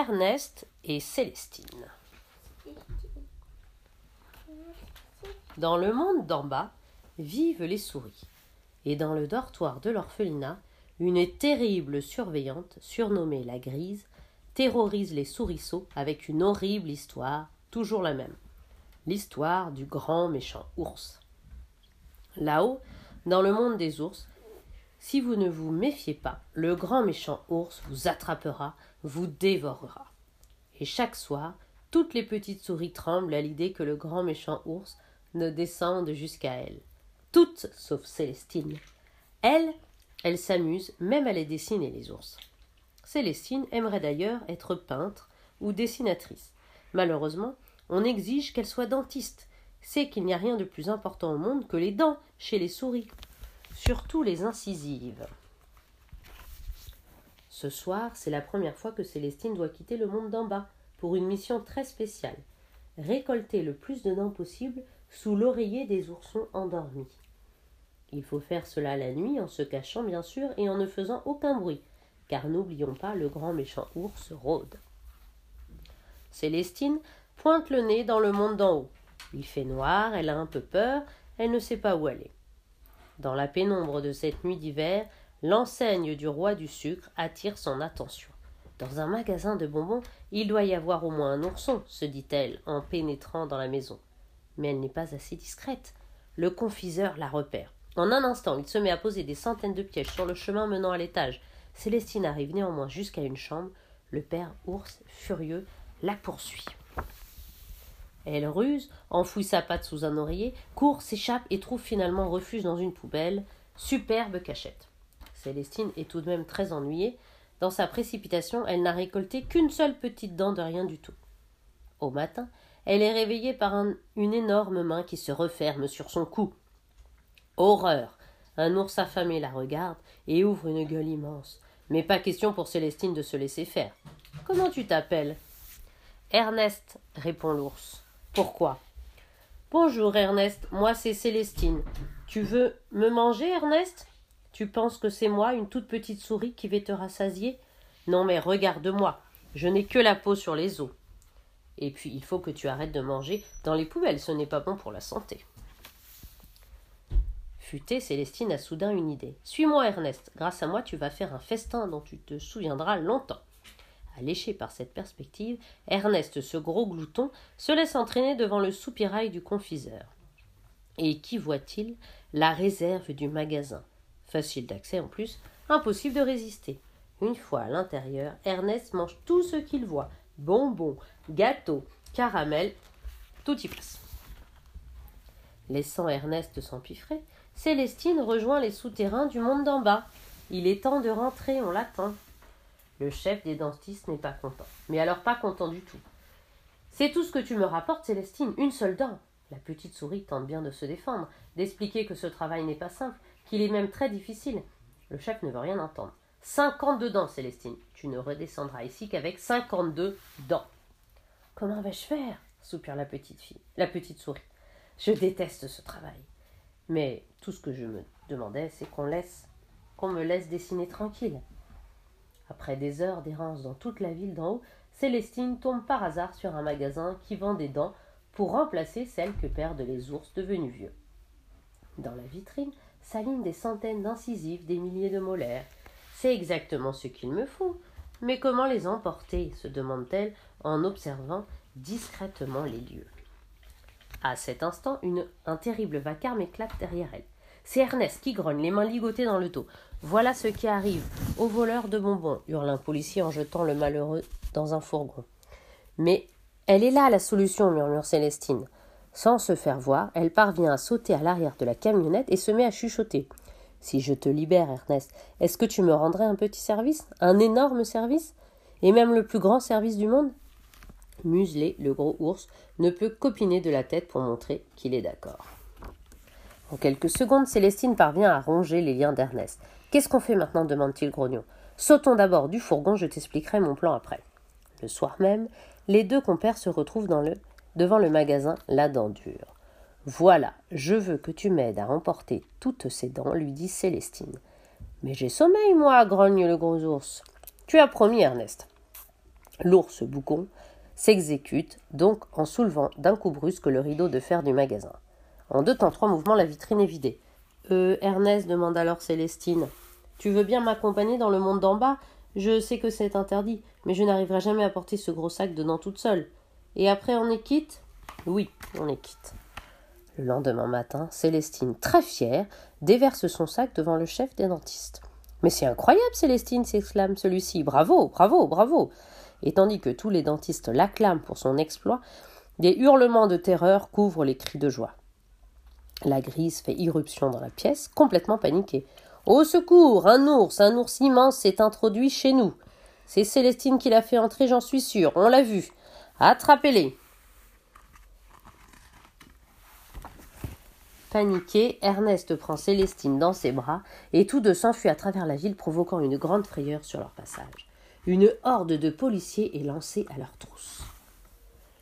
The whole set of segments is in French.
Ernest et Célestine. Dans le monde d'en bas vivent les souris, et dans le dortoir de l'orphelinat, une terrible surveillante, surnommée la Grise, terrorise les souriceaux avec une horrible histoire, toujours la même. L'histoire du grand méchant ours. Là-haut, dans le monde des ours, si vous ne vous méfiez pas, le grand méchant ours vous attrapera, vous dévorera. Et chaque soir, toutes les petites souris tremblent à l'idée que le grand méchant ours ne descende jusqu'à elles. Toutes sauf Célestine. Elle, elle s'amuse même à les dessiner les ours. Célestine aimerait d'ailleurs être peintre ou dessinatrice. Malheureusement, on exige qu'elle soit dentiste. C'est qu'il n'y a rien de plus important au monde que les dents chez les souris surtout les incisives. Ce soir, c'est la première fois que Célestine doit quitter le monde d'en bas pour une mission très spéciale récolter le plus de dents possible sous l'oreiller des oursons endormis. Il faut faire cela la nuit en se cachant bien sûr et en ne faisant aucun bruit, car n'oublions pas le grand méchant ours rôde. Célestine pointe le nez dans le monde d'en haut. Il fait noir, elle a un peu peur, elle ne sait pas où aller. Dans la pénombre de cette nuit d'hiver, l'enseigne du roi du sucre attire son attention. Dans un magasin de bonbons, il doit y avoir au moins un ourson, se dit-elle en pénétrant dans la maison. Mais elle n'est pas assez discrète. Le confiseur la repère. En un instant, il se met à poser des centaines de pièges sur le chemin menant à l'étage. Célestine arrive néanmoins jusqu'à une chambre. Le père ours, furieux, la poursuit. Elle ruse, enfouit sa patte sous un oreiller, court, s'échappe et trouve finalement refuge dans une poubelle. Superbe cachette. Célestine est tout de même très ennuyée. Dans sa précipitation, elle n'a récolté qu'une seule petite dent de rien du tout. Au matin, elle est réveillée par une énorme main qui se referme sur son cou. Horreur. Un ours affamé la regarde et ouvre une gueule immense. Mais pas question pour Célestine de se laisser faire. Comment tu t'appelles? Ernest, répond l'ours. Pourquoi? Bonjour Ernest, moi c'est Célestine. Tu veux me manger, Ernest? Tu penses que c'est moi, une toute petite souris, qui vais te rassasier? Non mais regarde-moi, je n'ai que la peau sur les os. Et puis il faut que tu arrêtes de manger dans les poubelles, ce n'est pas bon pour la santé. Futée, Célestine a soudain une idée. Suis-moi, Ernest. Grâce à moi, tu vas faire un festin dont tu te souviendras longtemps. Alléché par cette perspective, Ernest, ce gros glouton, se laisse entraîner devant le soupirail du confiseur. Et qui voit-il? La réserve du magasin. Facile d'accès en plus, impossible de résister. Une fois à l'intérieur, Ernest mange tout ce qu'il voit bonbons, gâteaux, caramels, tout y passe. Laissant Ernest s'empiffrer, Célestine rejoint les souterrains du monde d'en bas. Il est temps de rentrer, on l'attend. Le chef des dentistes n'est pas content. Mais alors pas content du tout. C'est tout ce que tu me rapportes, Célestine, une seule dent. La petite souris tente bien de se défendre, d'expliquer que ce travail n'est pas simple, qu'il est même très difficile. Le chef ne veut rien entendre. Cinquante-deux dents, Célestine. Tu ne redescendras ici qu'avec cinquante-deux dents. Comment vais-je faire? soupire la petite fille, la petite souris. Je déteste ce travail. Mais tout ce que je me demandais, c'est qu'on laisse, qu'on me laisse dessiner tranquille. Après des heures d'errance dans toute la ville d'en haut, Célestine tombe par hasard sur un magasin qui vend des dents pour remplacer celles que perdent les ours devenus vieux. Dans la vitrine s'alignent des centaines d'incisives, des milliers de molaires. C'est exactement ce qu'il me faut. Mais comment les emporter? se demande-t-elle en observant discrètement les lieux. À cet instant, un terrible vacarme éclate derrière elle. C'est Ernest qui grogne, les mains ligotées dans le dos. Voilà ce qui arrive au voleur de bonbons, hurle un policier en jetant le malheureux dans un fourgon. Mais elle est là la solution, murmure Célestine. Sans se faire voir, elle parvient à sauter à l'arrière de la camionnette et se met à chuchoter. Si je te libère, Ernest, est-ce que tu me rendrais un petit service? Un énorme service? Et même le plus grand service du monde? Muselé, le gros ours, ne peut copiner de la tête pour montrer qu'il est d'accord. En quelques secondes, Célestine parvient à ronger les liens d'Ernest. Qu'est-ce qu'on fait maintenant demande-t-il grognon. Sautons d'abord du fourgon, je t'expliquerai mon plan après. Le soir même, les deux compères se retrouvent dans le, devant le magasin La Dent Dure. Voilà, je veux que tu m'aides à emporter toutes ces dents, lui dit Célestine. Mais j'ai sommeil, moi, grogne le gros ours. Tu as promis, Ernest. L'ours boucon s'exécute donc en soulevant d'un coup brusque le rideau de fer du magasin. En deux temps trois mouvements, la vitrine est vidée. Euh, Ernest demande alors Célestine. Tu veux bien m'accompagner dans le monde d'en bas? Je sais que c'est interdit, mais je n'arriverai jamais à porter ce gros sac dedans toute seule. Et après on est quitte? Oui, on est quitte. Le lendemain matin, Célestine, très fière, déverse son sac devant le chef des dentistes. Mais c'est incroyable, Célestine, s'exclame celui-ci. Bravo, bravo, bravo. Et tandis que tous les dentistes l'acclament pour son exploit, des hurlements de terreur couvrent les cris de joie. La grise fait irruption dans la pièce, complètement paniquée. Au secours Un ours, un ours immense s'est introduit chez nous. C'est Célestine qui l'a fait entrer, j'en suis sûre, on l'a vu. Attrapez-les Paniqué, Ernest prend Célestine dans ses bras et tous deux s'enfuient à travers la ville provoquant une grande frayeur sur leur passage. Une horde de policiers est lancée à leur trousse.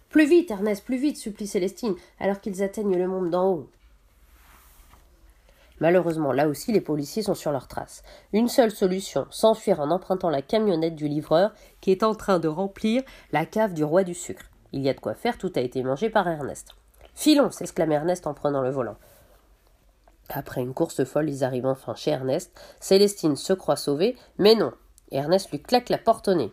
Plus vite, Ernest, plus vite, supplie Célestine, alors qu'ils atteignent le monde d'en haut. Malheureusement, là aussi, les policiers sont sur leur trace. Une seule solution, s'enfuir en empruntant la camionnette du livreur qui est en train de remplir la cave du roi du sucre. Il y a de quoi faire, tout a été mangé par Ernest. Filons s'exclame Ernest en prenant le volant. Après une course folle, ils arrivent enfin chez Ernest. Célestine se croit sauvée, mais non. Ernest lui claque la porte au nez.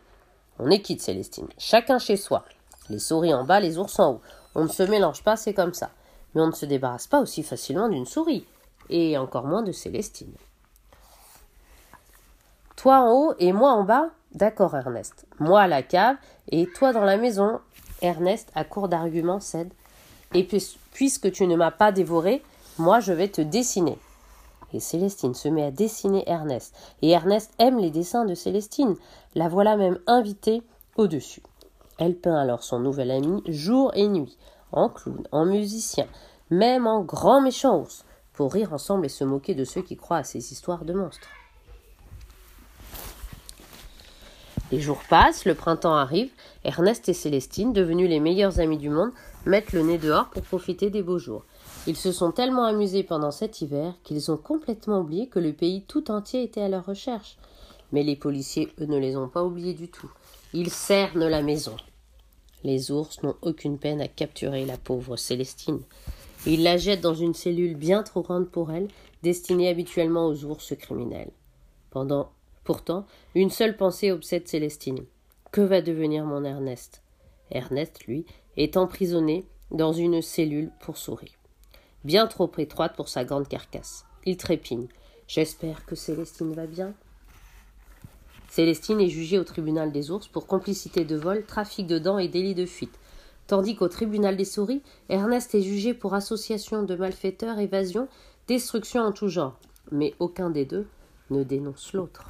On est quitte, Célestine. Chacun chez soi. Les souris en bas, les ours en haut. On ne se mélange pas, c'est comme ça. Mais on ne se débarrasse pas aussi facilement d'une souris. Et encore moins de Célestine. Toi en haut et moi en bas D'accord, Ernest. Moi à la cave et toi dans la maison. Ernest, à court d'arguments, cède. Et puisque tu ne m'as pas dévoré, moi, je vais te dessiner. Et Célestine se met à dessiner Ernest. Et Ernest aime les dessins de Célestine. La voilà même invitée au-dessus. Elle peint alors son nouvel ami jour et nuit, en clown, en musicien, même en grand méchant ours, pour rire ensemble et se moquer de ceux qui croient à ces histoires de monstres. Les jours passent, le printemps arrive, Ernest et Célestine, devenus les meilleurs amis du monde, mettent le nez dehors pour profiter des beaux jours. Ils se sont tellement amusés pendant cet hiver qu'ils ont complètement oublié que le pays tout entier était à leur recherche. Mais les policiers, eux, ne les ont pas oubliés du tout. Ils cernent la maison. Les ours n'ont aucune peine à capturer la pauvre Célestine. Ils la jettent dans une cellule bien trop grande pour elle, destinée habituellement aux ours criminels. Pendant, pourtant, une seule pensée obsède Célestine. Que va devenir mon Ernest? Ernest, lui, est emprisonné dans une cellule pour souris bien trop étroite pour sa grande carcasse. Il trépigne. J'espère que Célestine va bien. Célestine est jugée au tribunal des ours pour complicité de vol, trafic de dents et délit de fuite. Tandis qu'au tribunal des souris, Ernest est jugé pour association de malfaiteurs, évasion, destruction en tout genre. Mais aucun des deux ne dénonce l'autre.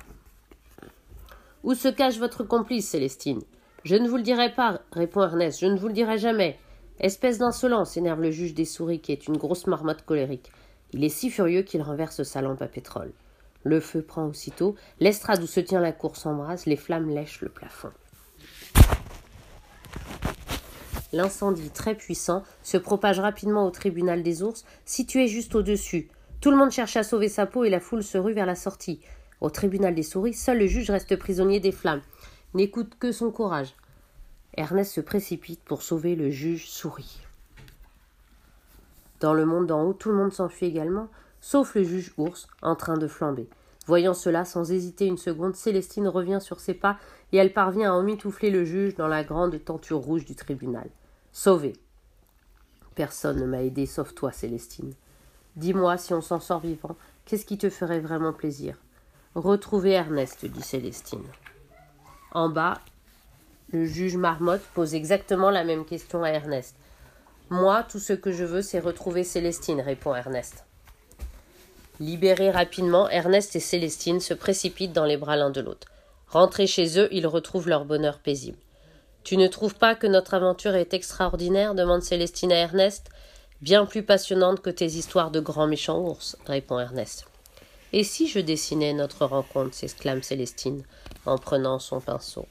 Où se cache votre complice, Célestine? Je ne vous le dirai pas, répond Ernest, je ne vous le dirai jamais. Espèce d'insolence, énerve le juge des souris qui est une grosse marmotte colérique. Il est si furieux qu'il renverse sa lampe à pétrole. Le feu prend aussitôt, l'estrade où se tient la cour s'embrase, les flammes lèchent le plafond. L'incendie très puissant se propage rapidement au tribunal des ours, situé juste au-dessus. Tout le monde cherche à sauver sa peau et la foule se rue vers la sortie. Au tribunal des souris, seul le juge reste prisonnier des flammes. N'écoute que son courage. Ernest se précipite pour sauver le juge souris. Dans le monde d'en haut, tout le monde s'enfuit également, sauf le juge ours, en train de flamber. Voyant cela, sans hésiter une seconde, Célestine revient sur ses pas et elle parvient à emmitoufler le juge dans la grande tenture rouge du tribunal. Sauvé. Personne ne m'a aidé sauf toi, Célestine. Dis-moi, si on s'en sort vivant, qu'est-ce qui te ferait vraiment plaisir? Retrouver Ernest, dit Célestine. En bas, le juge Marmotte pose exactement la même question à Ernest. Moi, tout ce que je veux, c'est retrouver Célestine, répond Ernest. Libérés rapidement, Ernest et Célestine se précipitent dans les bras l'un de l'autre. Rentrés chez eux, ils retrouvent leur bonheur paisible. Tu ne trouves pas que notre aventure est extraordinaire demande Célestine à Ernest. Bien plus passionnante que tes histoires de grands méchants ours, répond Ernest. Et si je dessinais notre rencontre s'exclame Célestine en prenant son pinceau.